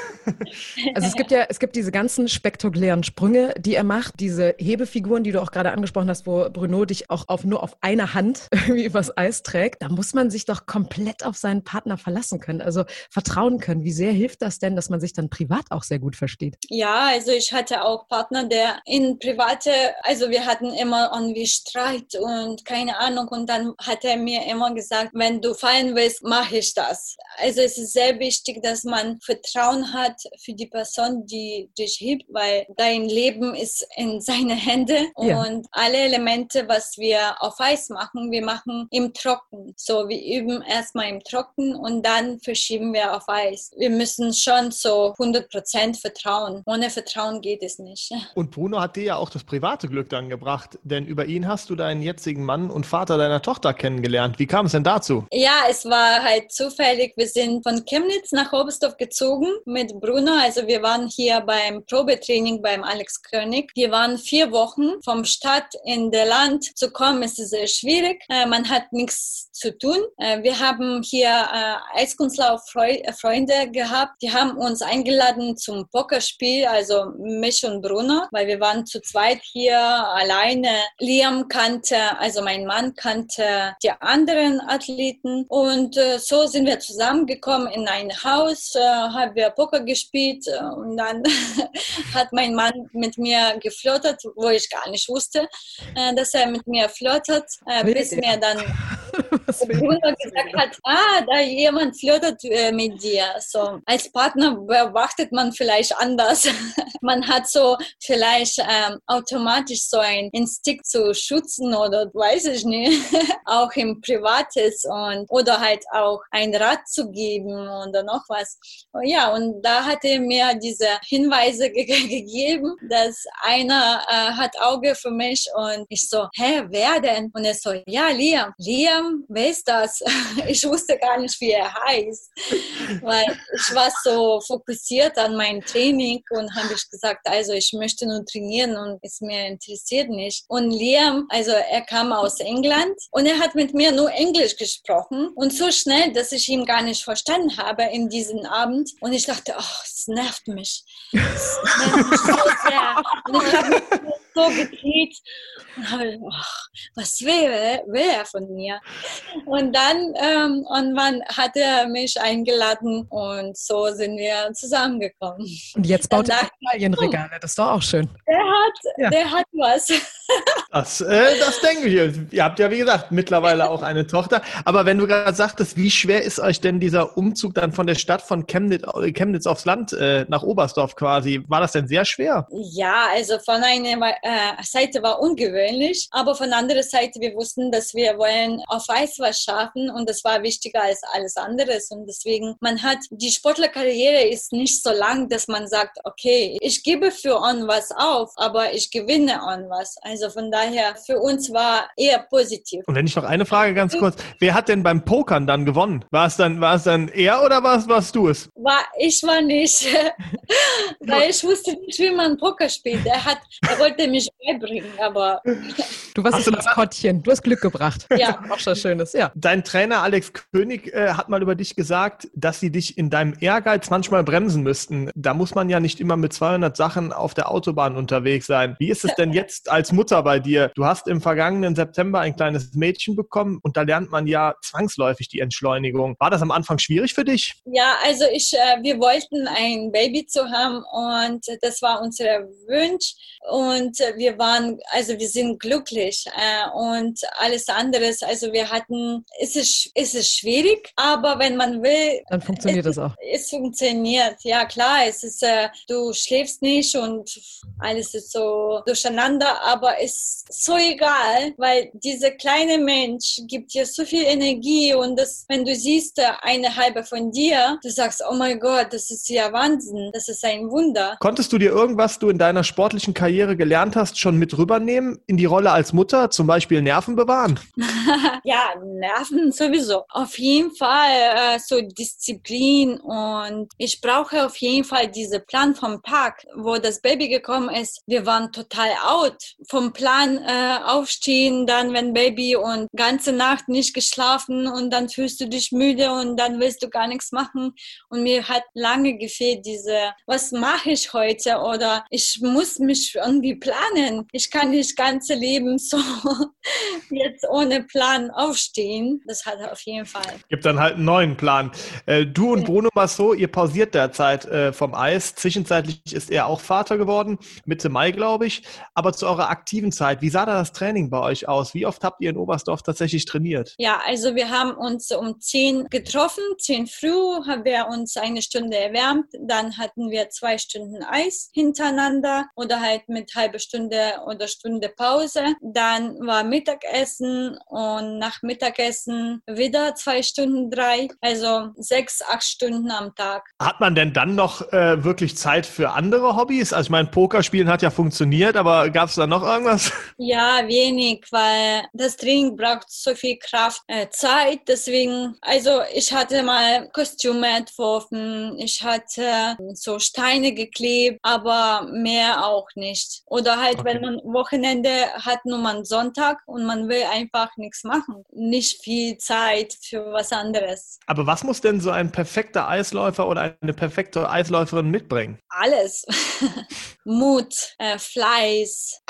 Also es gibt ja, es gibt diese ganzen spektakulären Sprünge, die er macht, diese Hebefiguren, die du auch gerade angesprochen hast, wo Bruno dich auch auf, nur auf einer Hand [LAUGHS] irgendwie übers Eis trägt. Da muss man sich doch komplett auf seinen Partner verlassen können, also vertrauen können. Wie sehr hilft das denn, dass man sich dann privat auch sehr gut versteht? Ja, also ich hatte auch Partner, der in private, also wir hatten immer irgendwie Streit und keine Ahnung und dann hat er mir immer gesagt, wenn du fallen willst, mache ich das. Also es ist sehr wichtig, dass man Vertrauen hat für die Person, die dich hebt, weil dein Leben ist in [LAUGHS] seine Hände ja. und alle Elemente, was wir auf Eis machen, wir machen im Trocken. So, wir üben erstmal im Trocken und dann verschieben wir auf Eis. Wir müssen schon so 100% vertrauen. Ohne Vertrauen geht es nicht. [LAUGHS] Und Bruno hat dir ja auch das private Glück dann gebracht, denn über ihn hast du deinen jetzigen Mann und Vater deiner Tochter kennengelernt. Wie kam es denn dazu? Ja, es war halt zufällig. Wir sind von Chemnitz nach Oberstdorf gezogen mit Bruno. Also wir waren hier beim Probetraining beim Alex König. Wir waren vier Wochen vom Stadt in der Land zu kommen. Es ist sehr schwierig. Äh, man hat nichts zu tun. Äh, wir haben hier äh, Eiskunstlauf-Freunde gehabt. Die haben uns eingeladen zum Pokerspiel, also mich und Bruno, weil wir waren zu zweit hier alleine. Liam kannte, also mein Mann kannte die anderen Athleten und äh, so sind wir zusammengekommen in ein Haus, äh, haben wir Poker gespielt äh, und dann [LAUGHS] hat mein Mann mit mir geflirtet, wo ich gar nicht wusste, äh, dass er mit mir flirtet, äh, bis mir dann Bruno gesagt hat, ah, da jemand flirtet äh, mit dir. So als Partner beobachtet man vielleicht anders. [LAUGHS] man hat so vielleicht ähm, automatisch so ein Instinkt zu schützen oder weiß ich nicht, [LAUGHS] auch im Privates und oder halt auch ein Rat zu geben oder noch was. Ja, und da hat er mir diese Hinweise [LAUGHS] ge gegeben, dass einer äh, hat Auge für mich und ich so, hä, wer denn? Und er so, ja, Liam. Liam, wer ist das? [LAUGHS] Ich wusste gar nicht, wie er heißt, weil ich war so fokussiert an mein Training und habe ich gesagt, also ich möchte nur trainieren und es mir interessiert nicht. Und Liam, also er kam aus England und er hat mit mir nur Englisch gesprochen und so schnell, dass ich ihn gar nicht verstanden habe in diesem Abend. Und ich dachte, ach, es nervt mich. Es nervt mich so sehr. Und ich habe so gedreht und habe ach, was will, will er von mir? Und dann ähm, und man hat er mich eingeladen und so sind wir zusammengekommen. Und jetzt baut er Italienregale, das ist doch auch schön. Der hat, ja. der hat was. Das, äh, das denke ich. Ihr habt ja, wie gesagt, mittlerweile auch eine Tochter. Aber wenn du gerade sagtest, wie schwer ist euch denn dieser Umzug dann von der Stadt von Chemnitz, Chemnitz aufs Land äh, nach Oberstdorf quasi? War das denn sehr schwer? Ja, also von einer äh, Seite war ungewöhnlich, aber von der anderen Seite, wir wussten, dass wir wollen auf Eis was schaffen und das war wichtiger als alles andere. Und deswegen, man hat, die Sportlerkarriere ist nicht so lang, dass man sagt, okay, ich gebe für On was auf, aber ich gewinne On was. Also Also von daher, für uns war eher positiv. Und wenn ich noch eine Frage ganz kurz, wer hat denn beim Pokern dann gewonnen? War es dann, war es dann er oder warst, warst du es? War, ich war nicht, [LAUGHS] weil ich wusste nicht, wie man Poker spielt. Er hat, er wollte mich beibringen, aber. [LAUGHS] Du warst das Maskottchen, du hast Glück gebracht. Ja. Auch schon Schönes, ja. Dein Trainer Alex König äh, hat mal über dich gesagt, dass sie dich in deinem Ehrgeiz manchmal bremsen müssten. Da muss man ja nicht immer mit 200 Sachen auf der Autobahn unterwegs sein. Wie ist es denn [LAUGHS] jetzt als Mutter bei dir? Du hast im vergangenen September ein kleines Mädchen bekommen und da lernt man ja zwangsläufig die Entschleunigung. War das am Anfang schwierig für dich? Ja, also ich, äh, wir wollten ein Baby zu haben und das war unser Wunsch und wir waren, also wir sind glücklich äh, und alles anderes, also wir hatten, es ist, es ist schwierig, aber wenn man will, dann funktioniert es, das auch. Es funktioniert, ja klar, es ist, äh, du schläfst nicht und alles ist so durcheinander, aber es ist so egal, weil dieser kleine Mensch gibt dir so viel Energie und das, wenn du siehst, äh, eine halbe von dir, du sagst, oh mein Gott, das ist ja Wahnsinn, das ist ein Wunder. Konntest du dir irgendwas du in deiner sportlichen Karriere gelernt hast, schon mit rübernehmen in die Rolle als Mutter, zum Beispiel Nerven bewahren? [LAUGHS] ja, Nerven sowieso. Auf jeden Fall äh, so Disziplin und ich brauche auf jeden Fall diesen Plan vom Tag, wo das Baby gekommen ist. Wir waren total out vom Plan äh, aufstehen, dann wenn Baby und ganze Nacht nicht geschlafen und dann fühlst du dich müde und dann willst du gar nichts machen und mir hat lange gefehlt diese, was mache ich heute oder ich muss mich irgendwie planen. Ich kann nicht ganze Leben [LAUGHS] so jetzt ohne Plan aufstehen. Das hat er auf jeden Fall. Gibt dann halt einen neuen Plan. Äh, du und Bruno Massot, ihr pausiert derzeit äh, vom Eis. Zwischenzeitlich ist er auch Vater geworden, Mitte Mai, glaube ich. Aber zu eurer aktiven Zeit, wie sah da das Training bei euch aus? Wie oft habt ihr in Oberstdorf tatsächlich trainiert? Ja, also wir haben uns um 10 getroffen, 10 früh haben wir uns eine Stunde erwärmt, dann hatten wir zwei Stunden Eis hintereinander oder halt mit halbe Stunde oder Stunde Pause. Dann war Mittagessen und nach Mittagessen wieder zwei Stunden, drei, also sechs, acht Stunden am Tag. Hat man denn dann noch äh, wirklich Zeit für andere Hobbys? Also ich meine, Pokerspielen hat ja funktioniert, aber gab es da noch irgendwas? Ja, wenig, weil das Training braucht so viel Kraft, äh, Zeit. Deswegen, also ich hatte mal Kostüme entworfen, ich hatte so Steine geklebt, aber mehr auch nicht. Oder halt, okay. wenn man Wochenende hat, nur mal Sonntag und man will einfach nichts machen. Nicht viel Zeit für was anderes. Aber was muss denn so ein perfekter Eisläufer oder eine perfekte Eisläuferin mitbringen? Alles. [LAUGHS] Mut, äh, Fleiß,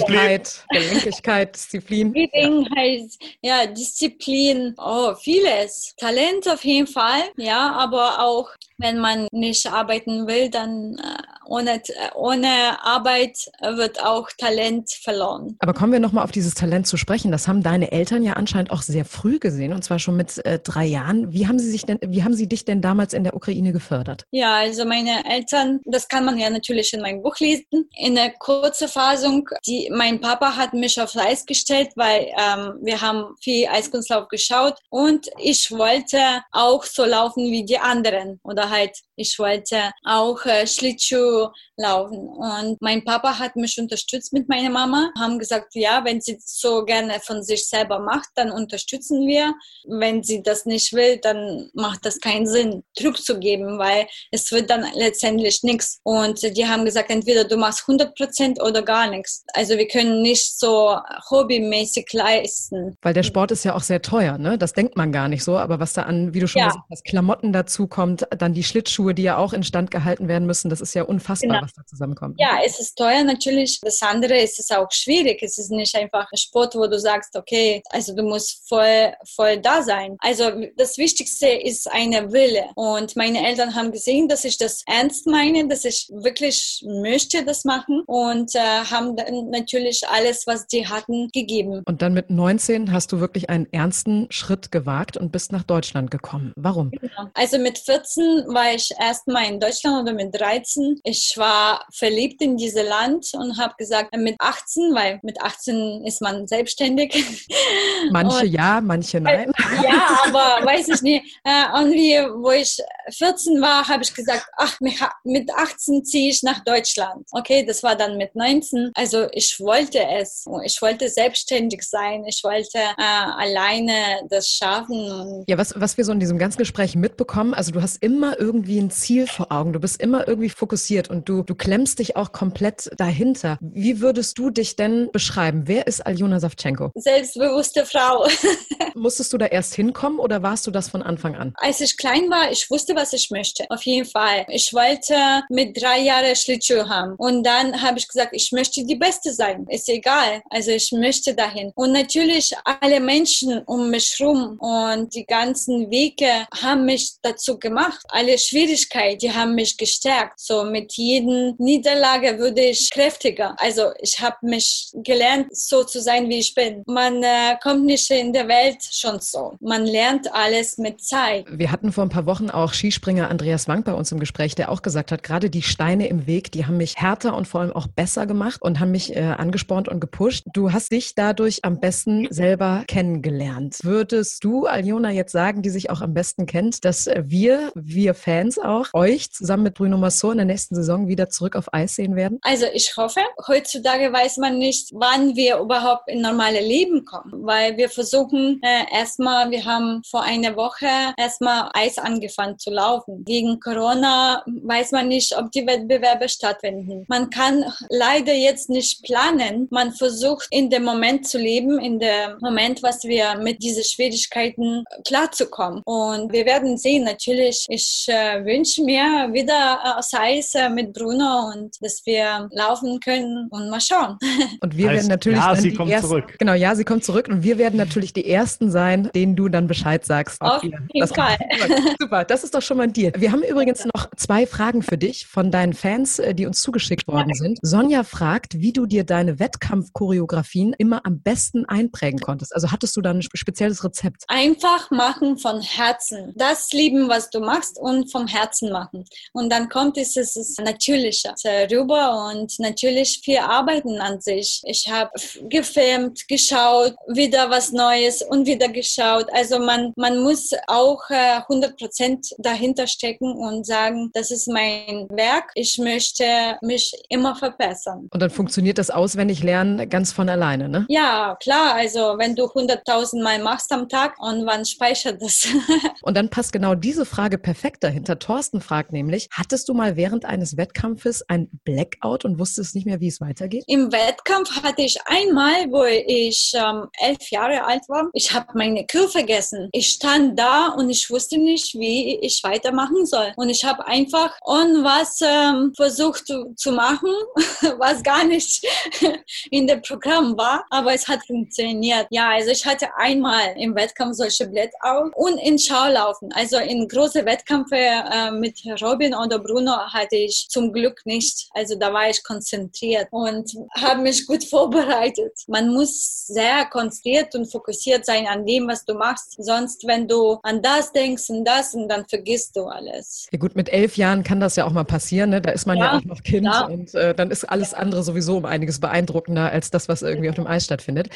Gelenkigkeit, Gelenkigkeit, Disziplin. Gelegenheit, ja, Disziplin, oh, vieles. Talent auf jeden Fall, ja, aber auch wenn man nicht arbeiten will, dann äh, ohne, ohne Arbeit wird auch Talent verloren. Aber kommen wir nochmal auf dieses Talent zu sprechen. Das haben deine Eltern ja anscheinend auch sehr früh gesehen und zwar schon mit äh, drei Jahren. Wie haben sie sich denn, wie haben sie dich denn damals in der Ukraine gefördert? Ja, also meine Eltern, das kann man ja natürlich in meinem Buch lesen. In der kurzen Fassung, die, mein Papa hat mich aufs Eis gestellt, weil ähm, wir haben viel Eiskunstlauf geschaut und ich wollte auch so laufen wie die anderen oder halt ich wollte auch äh, Schlittschuh laufen. Und mein Papa hat mich unterstützt mit meiner Mama, haben gesagt, ja, wenn sie so gerne von sich selber macht, dann unterstützen wir. Wenn sie das nicht will, dann macht das keinen Sinn, Druck zu geben, weil es wird dann letztendlich nichts. Und die haben gesagt, entweder du machst 100 Prozent oder gar nichts. Also wir können nicht so hobbymäßig leisten. Weil der Sport ist ja auch sehr teuer, ne? Das denkt man gar nicht so. Aber was da an, wie du schon ja. gesagt hast, Klamotten dazu kommt, dann die Schlittschuhe, die ja auch instand gehalten werden müssen, das ist ja unfassbar. Genau was da zusammenkommt. Ja, es ist teuer natürlich. Das andere ist es auch schwierig. Es ist nicht einfach ein Sport, wo du sagst, okay, also du musst voll, voll da sein. Also das Wichtigste ist eine Wille. Und meine Eltern haben gesehen, dass ich das ernst meine, dass ich wirklich möchte das machen und äh, haben dann natürlich alles, was die hatten, gegeben. Und dann mit 19 hast du wirklich einen ernsten Schritt gewagt und bist nach Deutschland gekommen. Warum? Genau. Also mit 14 war ich erstmal in Deutschland oder mit 13. Ich war verliebt in dieses Land und habe gesagt, mit 18, weil mit 18 ist man selbstständig. [LAUGHS] Manche und, ja, manche nein. Ja, aber weiß ich nicht. Äh, und wie, wo ich 14 war, habe ich gesagt, ach, mit 18 ziehe ich nach Deutschland. Okay, das war dann mit 19. Also ich wollte es. Ich wollte selbstständig sein. Ich wollte äh, alleine das schaffen. Ja, was, was wir so in diesem ganzen Gespräch mitbekommen, also du hast immer irgendwie ein Ziel vor Augen. Du bist immer irgendwie fokussiert und du, du klemmst dich auch komplett dahinter. Wie würdest du dich denn beschreiben? Wer ist Aljona Savchenko? Selbstbewusste Frau. [LAUGHS] Musstest du da erst hinkommen oder warst du das von Anfang an? Als ich klein war, ich wusste, was ich möchte. Auf jeden Fall. Ich wollte mit drei Jahren Schlittschuh haben. Und dann habe ich gesagt, ich möchte die Beste sein. Ist egal. Also ich möchte dahin. Und natürlich alle Menschen um mich rum und die ganzen Wege haben mich dazu gemacht. Alle Schwierigkeiten, die haben mich gestärkt. So mit jedem Niederlage würde ich kräftiger. Also ich habe mich gelernt, so zu sein, wie ich bin. Man äh, kommt nicht in der Welt schon so. Man lernt alles mit Zeit. Wir hatten vor ein paar Wochen auch Skispringer Andreas Wank bei uns im Gespräch, der auch gesagt hat, gerade die Steine im Weg, die haben mich härter und vor allem auch besser gemacht und haben mich äh, angespornt und gepusht. Du hast dich dadurch am besten selber kennengelernt. Würdest du, Aljona, jetzt sagen, die sich auch am besten kennt, dass wir, wir Fans auch, euch zusammen mit Bruno Massot in der nächsten Saison wieder zurück auf Eis sehen werden? Also ich hoffe. Heutzutage weiß man nicht, wann wir überhaupt in normale Leben kommen, weil wir versuchen äh, erstmal, wir haben vor einer Woche erstmal Eis angefangen zu laufen. Wegen Corona weiß man nicht, ob die Wettbewerbe stattfinden. Man kann leider jetzt nicht planen. Man versucht in dem Moment zu leben, in dem Moment, was wir mit diesen Schwierigkeiten klarzukommen. Und wir werden sehen, natürlich, ich äh, wünsche mir wieder aus Eis äh, mit Bruno und dass wir laufen können und mal schauen. [LAUGHS] Und wir heißt, werden natürlich ja, sie kommt ersten, zurück. Genau, ja, sie kommt zurück und wir werden natürlich die ersten sein, denen du dann Bescheid sagst. Auf jeden Fall. [LAUGHS] Super, das ist doch schon mal ein Deal. Wir haben übrigens noch zwei Fragen für dich von deinen Fans, äh, die uns zugeschickt worden sind. Sonja fragt, wie du dir deine Wettkampfchoreografien immer am besten einprägen konntest. Also hattest du da ein spezielles Rezept? Einfach machen von Herzen. Das lieben, was du machst und vom Herzen machen. Und dann kommt es, es ist natürlicher rüber und natürlich viel Arbeiten an sich. Ich habe gefilmt, geschaut, wieder was Neues und wieder geschaut. Also man, man muss auch äh, 100 Prozent dahinter stecken und sagen, das ist mein Werk. Ich möchte mich immer verbessern. Und dann funktioniert das auswendig lernen ganz von alleine, ne? Ja, klar. Also wenn du 100.000 Mal machst am Tag und wann speichert das? [LAUGHS] und dann passt genau diese Frage perfekt dahinter. Thorsten fragt nämlich, hattest du mal während eines Wettkampfes ein Blackout und wusstest nicht mehr, wie es weitergeht? Im Wettkampf hatte ich einmal, wo ich ähm, elf Jahre alt war. Ich habe meine Kür vergessen. Ich stand da und ich wusste nicht, wie ich weitermachen soll. Und ich habe einfach und was ähm, versucht zu, machen, [LAUGHS] was gar nicht [LAUGHS] in dem Programm war, aber es hat funktioniert. Ja, also ich hatte einmal im Wettkampf solche Blätter und in Schaulaufen. Also in große Wettkämpfe äh, mit Robin oder Bruno hatte ich zum Glück nicht. Also da war ich konzentriert und habe mich gut [LAUGHS] vorbereitet. Man muss sehr konzentriert und fokussiert sein an dem, was du machst. Sonst, wenn du an das denkst und das und dann vergisst du alles. Ja gut, mit elf Jahren kann das ja auch mal passieren. Ne? Da ist man ja, ja auch noch Kind ja. und äh, dann ist alles andere sowieso um einiges beeindruckender als das, was irgendwie auf dem Eis stattfindet.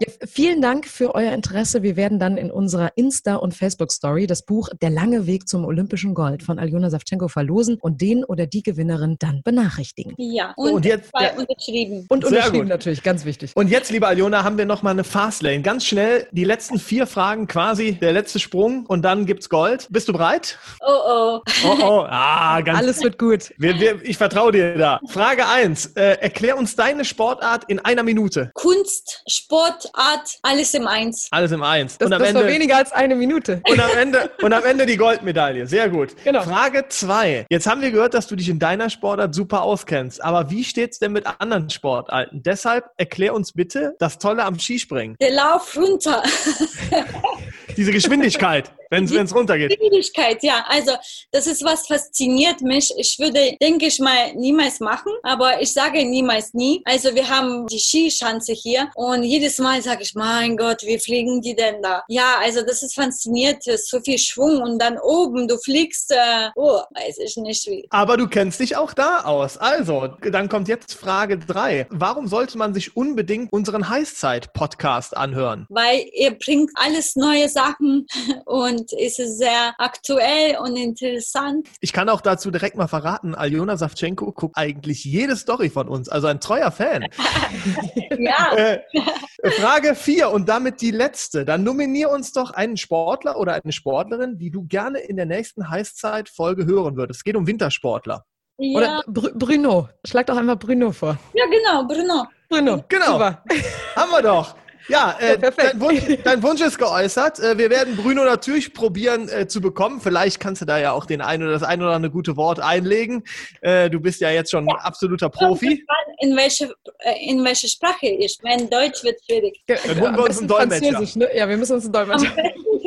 Ja, vielen Dank für euer Interesse. Wir werden dann in unserer Insta- und Facebook-Story das Buch Der lange Weg zum Olympischen Gold von Aljona Savchenko verlosen und den oder die Gewinnerin dann benachrichtigen. Ja, und, und jetzt ja. unterschrieben. Und unterschrieben natürlich, ganz wichtig. Und jetzt, liebe Aljona, haben wir noch mal eine Fastlane. Ganz schnell die letzten vier Fragen quasi, der letzte Sprung und dann gibt's Gold. Bist du bereit? Oh oh. Oh oh. Ah, ganz Alles wird gut. Wir, wir, ich vertraue dir da. Frage eins: äh, Erklär uns deine Sportart in einer Minute. Kunst, Sportart, alles im Eins. Alles im Eins. Das, und am das Ende, war weniger als eine Minute. Und am Ende, und am Ende die Goldmedaille. Sehr gut. Genau. Frage zwei: Jetzt haben wir gehört, dass du dich in deiner Sportart super auskennst. Aber wie steht's denn mit anderen Sportarten? Deshalb erklär uns bitte das Tolle am Skispringen. Der Lauf runter. Diese Geschwindigkeit. [LAUGHS] wenn es runtergeht. Schwierigkeit, ja. Also das ist was fasziniert mich. Ich würde, denke ich mal, niemals machen, aber ich sage niemals nie. Also wir haben die Skischanze hier und jedes Mal sage ich, mein Gott, wie fliegen die denn da? Ja, also das ist fasziniert, so viel Schwung und dann oben, du fliegst, äh, oh, weiß ich nicht wie. Aber du kennst dich auch da aus. Also, dann kommt jetzt Frage drei. Warum sollte man sich unbedingt unseren Heißzeit-Podcast anhören? Weil ihr bringt alles neue Sachen [LAUGHS] und ist sehr aktuell und interessant. Ich kann auch dazu direkt mal verraten, Aljona Savchenko guckt eigentlich jede Story von uns, also ein treuer Fan. [LAUGHS] ja. Äh, Frage 4 und damit die letzte. Dann nominier uns doch einen Sportler oder eine Sportlerin, die du gerne in der nächsten Heißzeit-Folge hören würdest. Es geht um Wintersportler. Ja. Oder Br Bruno. Schlag doch einmal Bruno vor. Ja, genau, Bruno. Bruno. Genau. Super. Haben wir doch. Ja, äh, ja dein, Wunsch, [LAUGHS] dein, Wunsch, ist geäußert. Äh, wir werden Bruno natürlich probieren äh, zu bekommen. Vielleicht kannst du da ja auch den ein oder das ein oder andere gute Wort einlegen. Äh, du bist ja jetzt schon ja. absoluter Profi. In welche, äh, in welche Sprache ich? Mein Deutsch wird schwierig. Dann holen wir uns einen Dolmetscher. Ne? Ja, wir müssen uns einen Dolmetscher.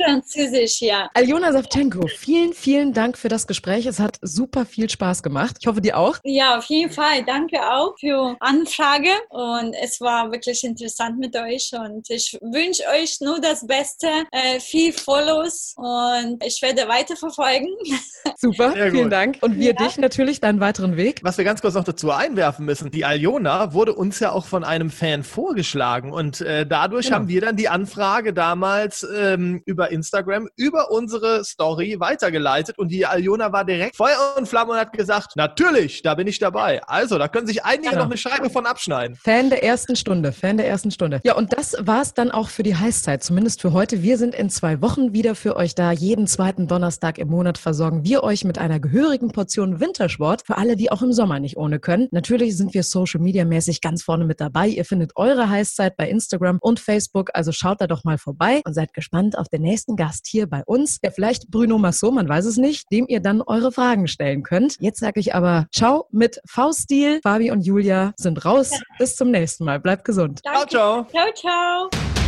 Französisch, ja. Aljona Savchenko, vielen, vielen Dank für das Gespräch. Es hat super viel Spaß gemacht. Ich hoffe, dir auch. Ja, auf jeden Fall. Danke auch für Anfrage und es war wirklich interessant mit euch und ich wünsche euch nur das Beste, äh, viel Follows und ich werde weiter verfolgen. [LAUGHS] Super, vielen Dank. Und wir ja. dich natürlich deinen weiteren Weg. Was wir ganz kurz noch dazu einwerfen müssen, die Aljona wurde uns ja auch von einem Fan vorgeschlagen und äh, dadurch genau. haben wir dann die Anfrage damals ähm, über Instagram über unsere Story weitergeleitet und die Aljona war direkt Feuer und Flamme und hat gesagt, natürlich, da bin ich dabei. Also, da können sich einige genau. noch eine Scheibe von abschneiden. Fan der ersten Stunde, Fan der ersten Stunde. Ja, und das war es dann auch für die Heißzeit, zumindest für heute. Wir sind in zwei Wochen wieder für euch da. Jeden zweiten Donnerstag im Monat versorgen wir euch mit einer gehörigen Portion Wintersport für alle, die auch im Sommer nicht ohne können. Natürlich sind wir Social Media mäßig ganz vorne mit dabei. Ihr findet eure Heißzeit bei Instagram und Facebook, also schaut da doch mal vorbei und seid gespannt auf den nächsten Gast hier bei uns. Ja, vielleicht Bruno Massot, man weiß es nicht, dem ihr dann eure Fragen stellen könnt. Jetzt sage ich aber Ciao mit V-Stil. Fabi und Julia sind raus. Bis zum nächsten Mal. Bleibt gesund. Danke. Ciao, ciao. Ciao, ciao. y'all.